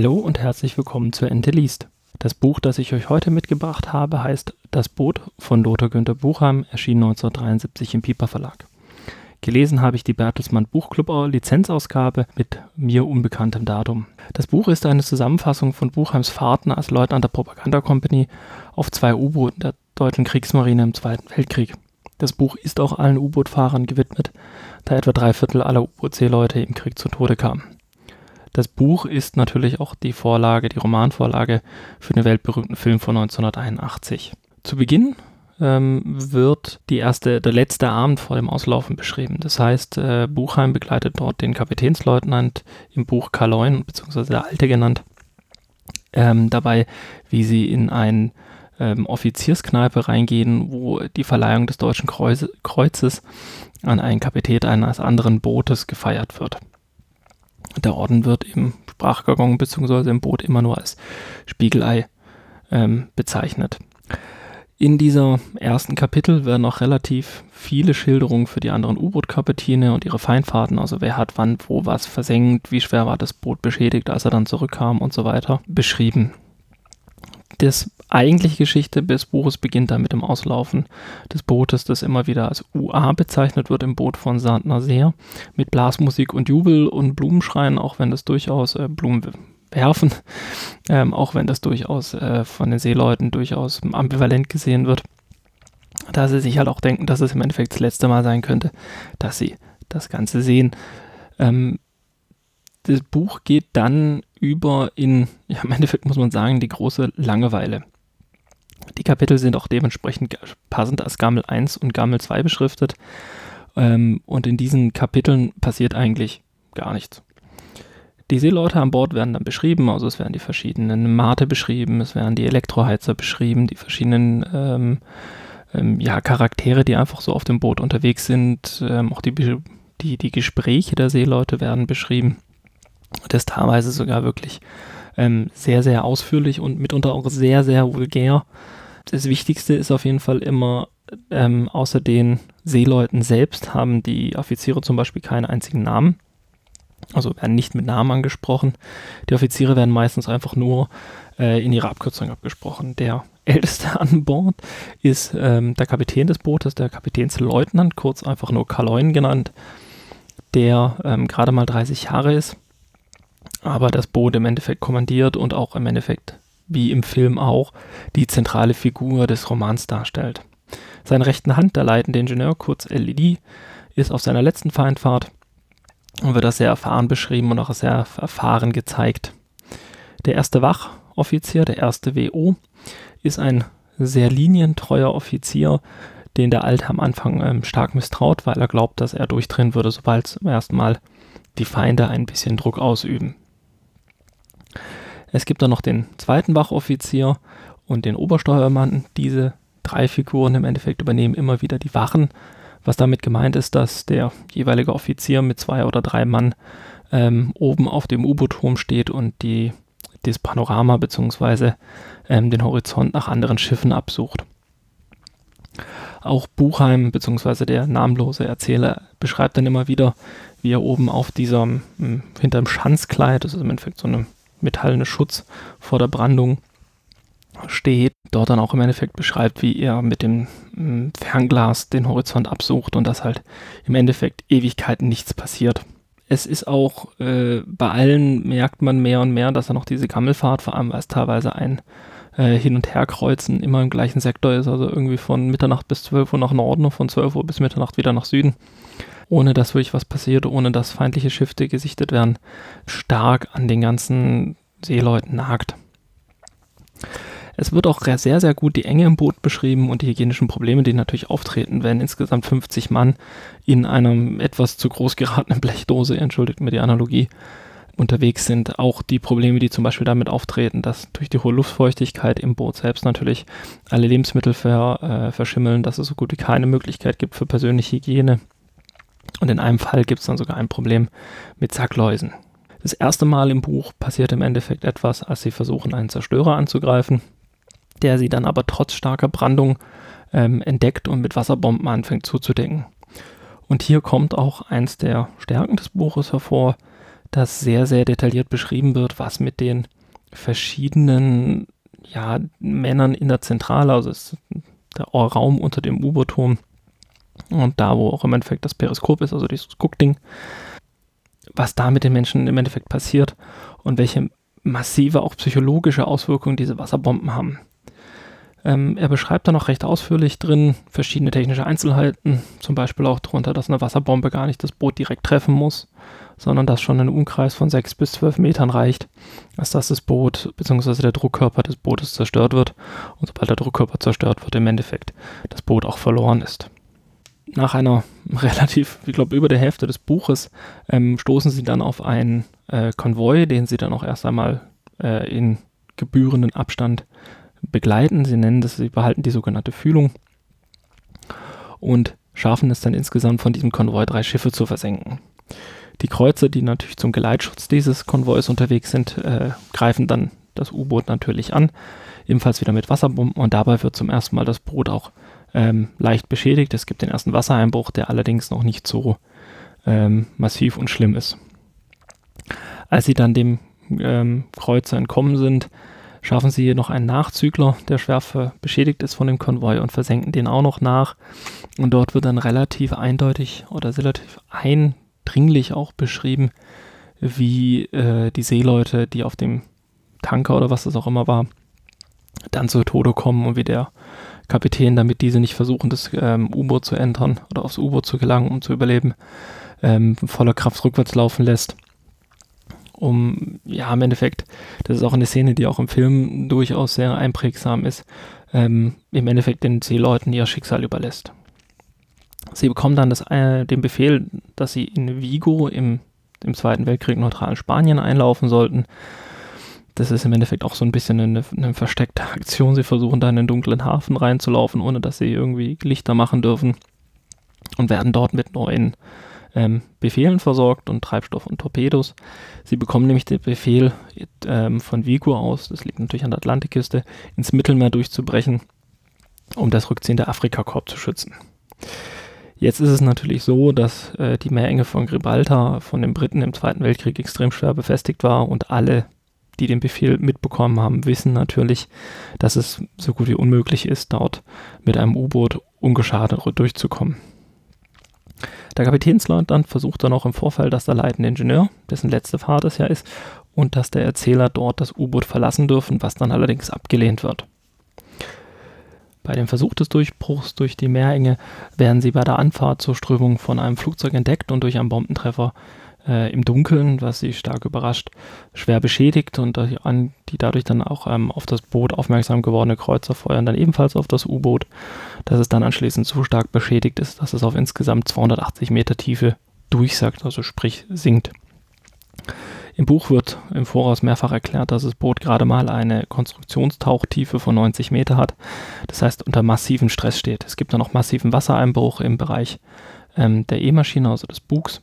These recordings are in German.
Hallo und herzlich willkommen zu Ente liest. Das Buch, das ich euch heute mitgebracht habe, heißt Das Boot von Lothar Günther Buchheim, erschien 1973 im Piper Verlag. Gelesen habe ich die Bertelsmann Buchclub Lizenzausgabe mit mir unbekanntem Datum. Das Buch ist eine Zusammenfassung von Buchheims Fahrten als Leutnant der Propaganda Company auf zwei U-Booten der deutschen Kriegsmarine im Zweiten Weltkrieg. Das Buch ist auch allen U-Boot-Fahrern gewidmet, da etwa drei Viertel aller U-Boot-Seeleute im Krieg zu Tode kamen. Das Buch ist natürlich auch die Vorlage, die Romanvorlage für den weltberühmten Film von 1981. Zu Beginn ähm, wird die erste, der letzte Abend vor dem Auslaufen beschrieben. Das heißt, äh, Buchheim begleitet dort den Kapitänsleutnant im Buch Kaloin, beziehungsweise der Alte genannt, ähm, dabei, wie sie in ein ähm, Offizierskneipe reingehen, wo die Verleihung des Deutschen Kreuz, Kreuzes an einen Kapitän eines anderen Bootes gefeiert wird. Der Orden wird im Sprachjargon bzw. im Boot immer nur als Spiegelei ähm, bezeichnet. In dieser ersten Kapitel werden auch relativ viele Schilderungen für die anderen U-Boot-Kapitäne und ihre Feindfahrten, also wer hat wann wo was versenkt, wie schwer war das Boot beschädigt, als er dann zurückkam und so weiter, beschrieben. Das eigentliche Geschichte des Buches beginnt dann mit dem Auslaufen des Bootes, das immer wieder als UA bezeichnet wird im Boot von Saint-Nazaire, mit Blasmusik und Jubel und Blumenschreien, auch wenn das durchaus äh, Blumen werfen, ähm, auch wenn das durchaus äh, von den Seeleuten durchaus ambivalent gesehen wird, da sie sich halt auch denken, dass es im Endeffekt das letzte Mal sein könnte, dass sie das Ganze sehen. Ähm, das Buch geht dann über in, ja, im Endeffekt muss man sagen, die große Langeweile. Die Kapitel sind auch dementsprechend passend als Gammel 1 und Gammel 2 beschriftet. Ähm, und in diesen Kapiteln passiert eigentlich gar nichts. Die Seeleute an Bord werden dann beschrieben, also es werden die verschiedenen Mate beschrieben, es werden die Elektroheizer beschrieben, die verschiedenen ähm, ähm, ja, Charaktere, die einfach so auf dem Boot unterwegs sind, ähm, auch die, die, die Gespräche der Seeleute werden beschrieben. Das teilweise sogar wirklich ähm, sehr, sehr ausführlich und mitunter auch sehr, sehr vulgär. Das Wichtigste ist auf jeden Fall immer, ähm, außer den Seeleuten selbst haben die Offiziere zum Beispiel keinen einzigen Namen also werden nicht mit Namen angesprochen. Die Offiziere werden meistens einfach nur äh, in ihrer Abkürzung abgesprochen. Der älteste an Bord ist ähm, der Kapitän des Bootes, der Kapitänsleutnant, kurz einfach nur Kaloin genannt, der ähm, gerade mal 30 Jahre ist, aber das Boot im Endeffekt kommandiert und auch im Endeffekt, wie im Film auch, die zentrale Figur des Romans darstellt. Seine rechten Hand, der leitende Ingenieur, kurz LED, ist auf seiner letzten Feindfahrt und wird das sehr erfahren beschrieben und auch sehr erfahren gezeigt. Der erste Wachoffizier, der erste WO, ist ein sehr linientreuer Offizier, den der Alte am Anfang ähm, stark misstraut, weil er glaubt, dass er durchdrehen würde, sobald zum ersten Mal die Feinde ein bisschen Druck ausüben. Es gibt dann noch den zweiten Wachoffizier und den Obersteuermann. Diese drei Figuren im Endeffekt übernehmen immer wieder die Wachen was damit gemeint ist, dass der jeweilige Offizier mit zwei oder drei Mann ähm, oben auf dem U-Boot-Turm steht und die, das Panorama bzw. Ähm, den Horizont nach anderen Schiffen absucht. Auch Buchheim bzw. der namenlose Erzähler beschreibt dann immer wieder, wie er oben auf diesem, hm, hinterm Schanzkleid, das ist im Endeffekt so eine metallene Schutz vor der Brandung, steht, dort dann auch im Endeffekt beschreibt, wie er mit dem mm, Fernglas den Horizont absucht und dass halt im Endeffekt Ewigkeiten nichts passiert. Es ist auch äh, bei allen merkt man mehr und mehr, dass er noch diese Gammelfahrt, vor allem weil es teilweise ein äh, Hin- und Herkreuzen immer im gleichen Sektor ist, also irgendwie von Mitternacht bis 12 Uhr nach Norden und von 12 Uhr bis Mitternacht wieder nach Süden, ohne dass wirklich was passiert, ohne dass feindliche Schiffe gesichtet werden, stark an den ganzen Seeleuten nagt. Es wird auch sehr, sehr gut die Enge im Boot beschrieben und die hygienischen Probleme, die natürlich auftreten, wenn insgesamt 50 Mann in einer etwas zu groß geratenen Blechdose, entschuldigt mir die Analogie, unterwegs sind. Auch die Probleme, die zum Beispiel damit auftreten, dass durch die hohe Luftfeuchtigkeit im Boot selbst natürlich alle Lebensmittel ver, äh, verschimmeln, dass es so gut wie keine Möglichkeit gibt für persönliche Hygiene. Und in einem Fall gibt es dann sogar ein Problem mit Sackläusen. Das erste Mal im Buch passiert im Endeffekt etwas, als sie versuchen, einen Zerstörer anzugreifen der sie dann aber trotz starker Brandung ähm, entdeckt und mit Wasserbomben anfängt zuzudecken. Und hier kommt auch eins der Stärken des Buches hervor, dass sehr, sehr detailliert beschrieben wird, was mit den verschiedenen ja, Männern in der Zentrale, also der Raum unter dem U-Boot-Turm und da, wo auch im Endeffekt das Periskop ist, also dieses Guckding, was da mit den Menschen im Endeffekt passiert und welche massive auch psychologische Auswirkungen diese Wasserbomben haben. Ähm, er beschreibt da noch recht ausführlich drin verschiedene technische Einzelheiten, zum Beispiel auch darunter, dass eine Wasserbombe gar nicht das Boot direkt treffen muss, sondern dass schon ein Umkreis von sechs bis zwölf Metern reicht, als dass das Boot bzw. der Druckkörper des Bootes zerstört wird und sobald der Druckkörper zerstört wird, im Endeffekt das Boot auch verloren ist. Nach einer relativ, ich glaube, über der Hälfte des Buches ähm, stoßen sie dann auf einen äh, Konvoi, den sie dann auch erst einmal äh, in gebührenden Abstand begleiten. Sie nennen das, sie behalten die sogenannte Fühlung und schaffen es dann insgesamt von diesem Konvoi drei Schiffe zu versenken. Die Kreuzer, die natürlich zum Geleitschutz dieses Konvois unterwegs sind, äh, greifen dann das U-Boot natürlich an, ebenfalls wieder mit Wasserbomben und dabei wird zum ersten Mal das Boot auch ähm, leicht beschädigt. Es gibt den ersten Wassereinbruch, der allerdings noch nicht so ähm, massiv und schlimm ist. Als sie dann dem ähm, Kreuzer entkommen sind, schaffen sie noch einen Nachzügler, der schwer beschädigt ist von dem Konvoi und versenken den auch noch nach. Und dort wird dann relativ eindeutig oder relativ eindringlich auch beschrieben, wie äh, die Seeleute, die auf dem Tanker oder was das auch immer war, dann zu Tode kommen und wie der Kapitän, damit diese nicht versuchen, das ähm, U-Boot zu entern oder aufs U-Boot zu gelangen, um zu überleben, ähm, voller Kraft rückwärts laufen lässt um, ja, im Endeffekt, das ist auch eine Szene, die auch im Film durchaus sehr einprägsam ist, ähm, im Endeffekt den Seeleuten ihr Schicksal überlässt. Sie bekommen dann das, äh, den Befehl, dass sie in Vigo im, im Zweiten Weltkrieg neutralen Spanien einlaufen sollten. Das ist im Endeffekt auch so ein bisschen eine, eine versteckte Aktion. Sie versuchen da in den dunklen Hafen reinzulaufen, ohne dass sie irgendwie Lichter machen dürfen und werden dort mit neuen ähm, Befehlen versorgt und Treibstoff und Torpedos. Sie bekommen nämlich den Befehl ähm, von Vigo aus, das liegt natürlich an der Atlantikküste, ins Mittelmeer durchzubrechen, um das Rückziehen der Afrikakorb zu schützen. Jetzt ist es natürlich so, dass äh, die Meerenge von Gibraltar von den Briten im Zweiten Weltkrieg extrem schwer befestigt war und alle, die den Befehl mitbekommen haben, wissen natürlich, dass es so gut wie unmöglich ist, dort mit einem U-Boot ungeschadet durchzukommen. Der Kapitänsleutnant versucht dann auch im Vorfall, dass der leitende Ingenieur, dessen letzte Fahrt es ja ist, und dass der Erzähler dort das U-Boot verlassen dürfen, was dann allerdings abgelehnt wird. Bei dem Versuch des Durchbruchs durch die Meerenge werden sie bei der Anfahrt zur Strömung von einem Flugzeug entdeckt und durch einen Bombentreffer äh, im Dunkeln, was sie stark überrascht, schwer beschädigt und die, an, die dadurch dann auch ähm, auf das Boot aufmerksam gewordene Kreuzer feuern dann ebenfalls auf das U-Boot, dass es dann anschließend so stark beschädigt ist, dass es auf insgesamt 280 Meter Tiefe durchsackt, also sprich sinkt. Im Buch wird im Voraus mehrfach erklärt, dass das Boot gerade mal eine Konstruktionstauchtiefe von 90 Meter hat. Das heißt, unter massiven Stress steht. Es gibt dann noch massiven Wassereinbruch im Bereich ähm, der E-Maschine, also des Bugs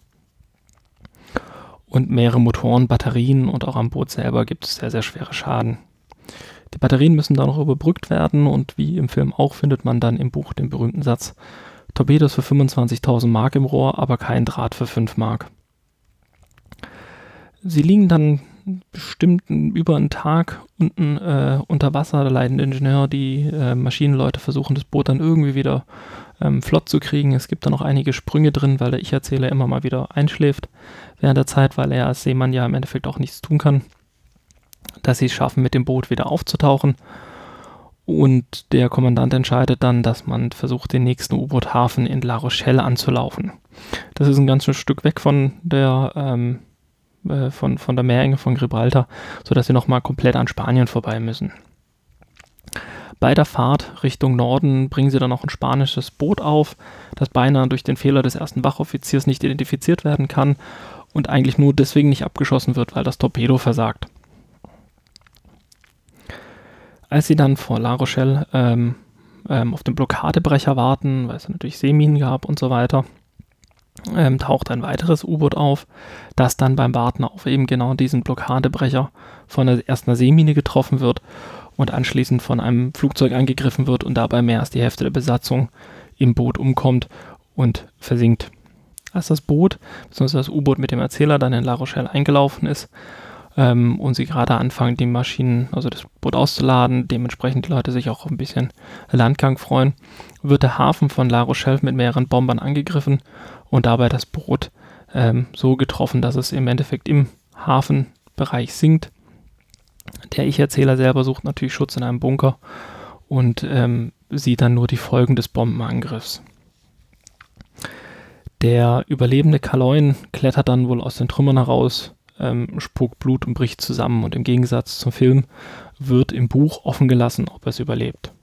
und mehrere Motoren, Batterien und auch am Boot selber gibt es sehr, sehr schwere Schaden. Die Batterien müssen da noch überbrückt werden und wie im Film auch findet man dann im Buch den berühmten Satz, Torpedos für 25.000 Mark im Rohr, aber kein Draht für 5 Mark. Sie liegen dann bestimmt über einen Tag unten äh, unter Wasser, der leidende Ingenieur, die äh, Maschinenleute versuchen das Boot dann irgendwie wieder ähm, flott zu kriegen. Es gibt da noch einige Sprünge drin, weil der Ich-Erzähler immer mal wieder einschläft während der Zeit, weil er als Seemann ja im Endeffekt auch nichts tun kann, dass sie es schaffen, mit dem Boot wieder aufzutauchen. Und der Kommandant entscheidet dann, dass man versucht, den nächsten U-Boot-Hafen in La Rochelle anzulaufen. Das ist ein ganzes Stück weg von der, ähm, äh, von, von der Meerenge von Gibraltar, sodass sie nochmal komplett an Spanien vorbei müssen. Bei der Fahrt Richtung Norden bringen sie dann noch ein spanisches Boot auf, das beinahe durch den Fehler des ersten Wachoffiziers nicht identifiziert werden kann und eigentlich nur deswegen nicht abgeschossen wird, weil das Torpedo versagt. Als sie dann vor La Rochelle ähm, ähm, auf den Blockadebrecher warten, weil es natürlich Seeminen gab und so weiter, ähm, taucht ein weiteres U-Boot auf, das dann beim Warten auf eben genau diesen Blockadebrecher von der ersten Seemine getroffen wird und anschließend von einem Flugzeug angegriffen wird und dabei mehr als die Hälfte der Besatzung im Boot umkommt und versinkt. als das Boot, beziehungsweise das U-Boot mit dem Erzähler dann in La Rochelle eingelaufen ist ähm, und sie gerade anfangen, die Maschinen, also das Boot auszuladen, dementsprechend die Leute sich auch ein bisschen Landgang freuen, wird der Hafen von La Rochelle mit mehreren Bombern angegriffen und dabei das Boot ähm, so getroffen, dass es im Endeffekt im Hafenbereich sinkt. Der Ich-Erzähler selber sucht natürlich Schutz in einem Bunker und ähm, sieht dann nur die Folgen des Bombenangriffs. Der überlebende Kaloin klettert dann wohl aus den Trümmern heraus, ähm, spuckt Blut und bricht zusammen und im Gegensatz zum Film wird im Buch offen gelassen, ob er es überlebt.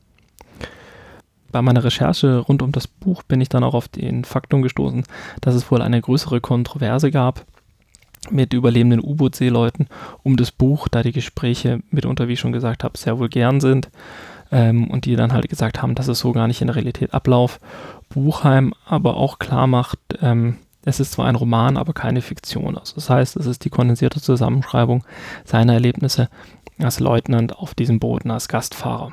Bei meiner Recherche rund um das Buch bin ich dann auch auf den Faktum gestoßen, dass es wohl eine größere Kontroverse gab mit überlebenden U-Boot-Seeleuten um das Buch, da die Gespräche mitunter, wie ich schon gesagt habe, sehr vulgär sind ähm, und die dann halt gesagt haben, dass es so gar nicht in der Realität ablauf. Buchheim aber auch klar macht, ähm, es ist zwar ein Roman, aber keine Fiktion. Also das heißt, es ist die kondensierte Zusammenschreibung seiner Erlebnisse als Leutnant auf diesem Boot als Gastfahrer.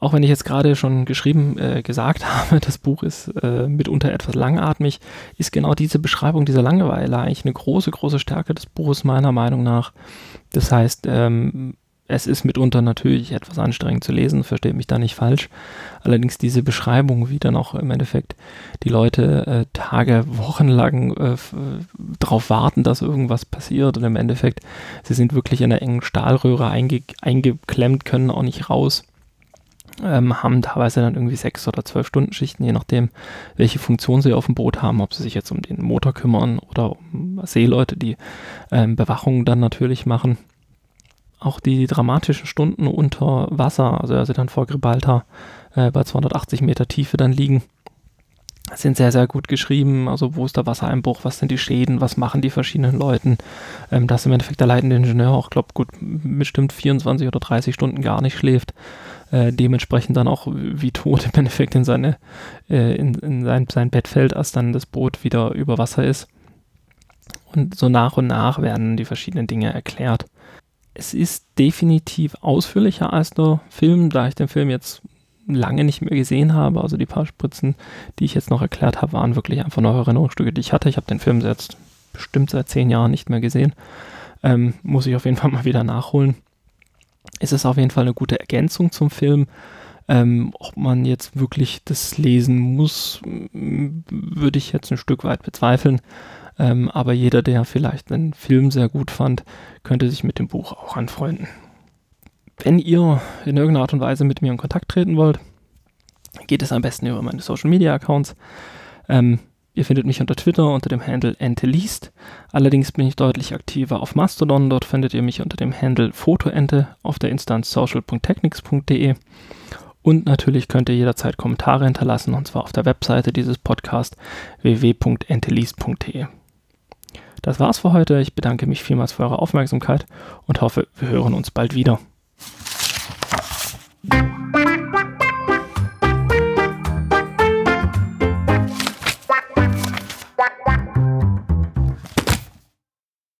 Auch wenn ich jetzt gerade schon geschrieben, äh, gesagt habe, das Buch ist äh, mitunter etwas langatmig, ist genau diese Beschreibung dieser Langeweile eigentlich eine große, große Stärke des Buches meiner Meinung nach. Das heißt, ähm, es ist mitunter natürlich etwas anstrengend zu lesen, versteht mich da nicht falsch. Allerdings diese Beschreibung, wie dann auch im Endeffekt die Leute äh, Tage, Wochen lang äh, darauf warten, dass irgendwas passiert und im Endeffekt, sie sind wirklich in einer engen Stahlröhre einge eingeklemmt, können auch nicht raus ähm, haben teilweise dann irgendwie sechs oder zwölf Stunden Schichten, je nachdem, welche Funktion sie auf dem Boot haben, ob sie sich jetzt um den Motor kümmern oder um Seeleute, die ähm, Bewachung dann natürlich machen. Auch die dramatischen Stunden unter Wasser, also als sie dann vor Gibraltar äh, bei 280 Meter Tiefe dann liegen, sind sehr, sehr gut geschrieben. Also wo ist der Wassereinbruch, was sind die Schäden, was machen die verschiedenen Leuten. Ähm, dass im Endeffekt der leitende Ingenieur auch, glaube gut, bestimmt 24 oder 30 Stunden gar nicht schläft. Äh, dementsprechend dann auch wie tot im Endeffekt in, seine, äh, in, in sein, sein Bett fällt, als dann das Boot wieder über Wasser ist. Und so nach und nach werden die verschiedenen Dinge erklärt. Es ist definitiv ausführlicher als der Film, da ich den Film jetzt lange nicht mehr gesehen habe. Also die paar Spritzen, die ich jetzt noch erklärt habe, waren wirklich einfach neue Erinnerungsstücke, die ich hatte. Ich habe den Film jetzt bestimmt seit zehn Jahren nicht mehr gesehen. Ähm, muss ich auf jeden Fall mal wieder nachholen. Es ist auf jeden Fall eine gute Ergänzung zum Film. Ähm, ob man jetzt wirklich das lesen muss, würde ich jetzt ein Stück weit bezweifeln. Ähm, aber jeder, der vielleicht einen Film sehr gut fand, könnte sich mit dem Buch auch anfreunden. Wenn ihr in irgendeiner Art und Weise mit mir in Kontakt treten wollt, geht es am besten über meine Social Media Accounts. Ähm, ihr findet mich unter Twitter unter dem Handle enteleast. Allerdings bin ich deutlich aktiver auf Mastodon. Dort findet ihr mich unter dem Handle Fotoente auf der Instanz social.technics.de. Und natürlich könnt ihr jederzeit Kommentare hinterlassen, und zwar auf der Webseite dieses Podcasts www.enteleast.de. Das war's für heute. Ich bedanke mich vielmals für eure Aufmerksamkeit und hoffe, wir hören uns bald wieder.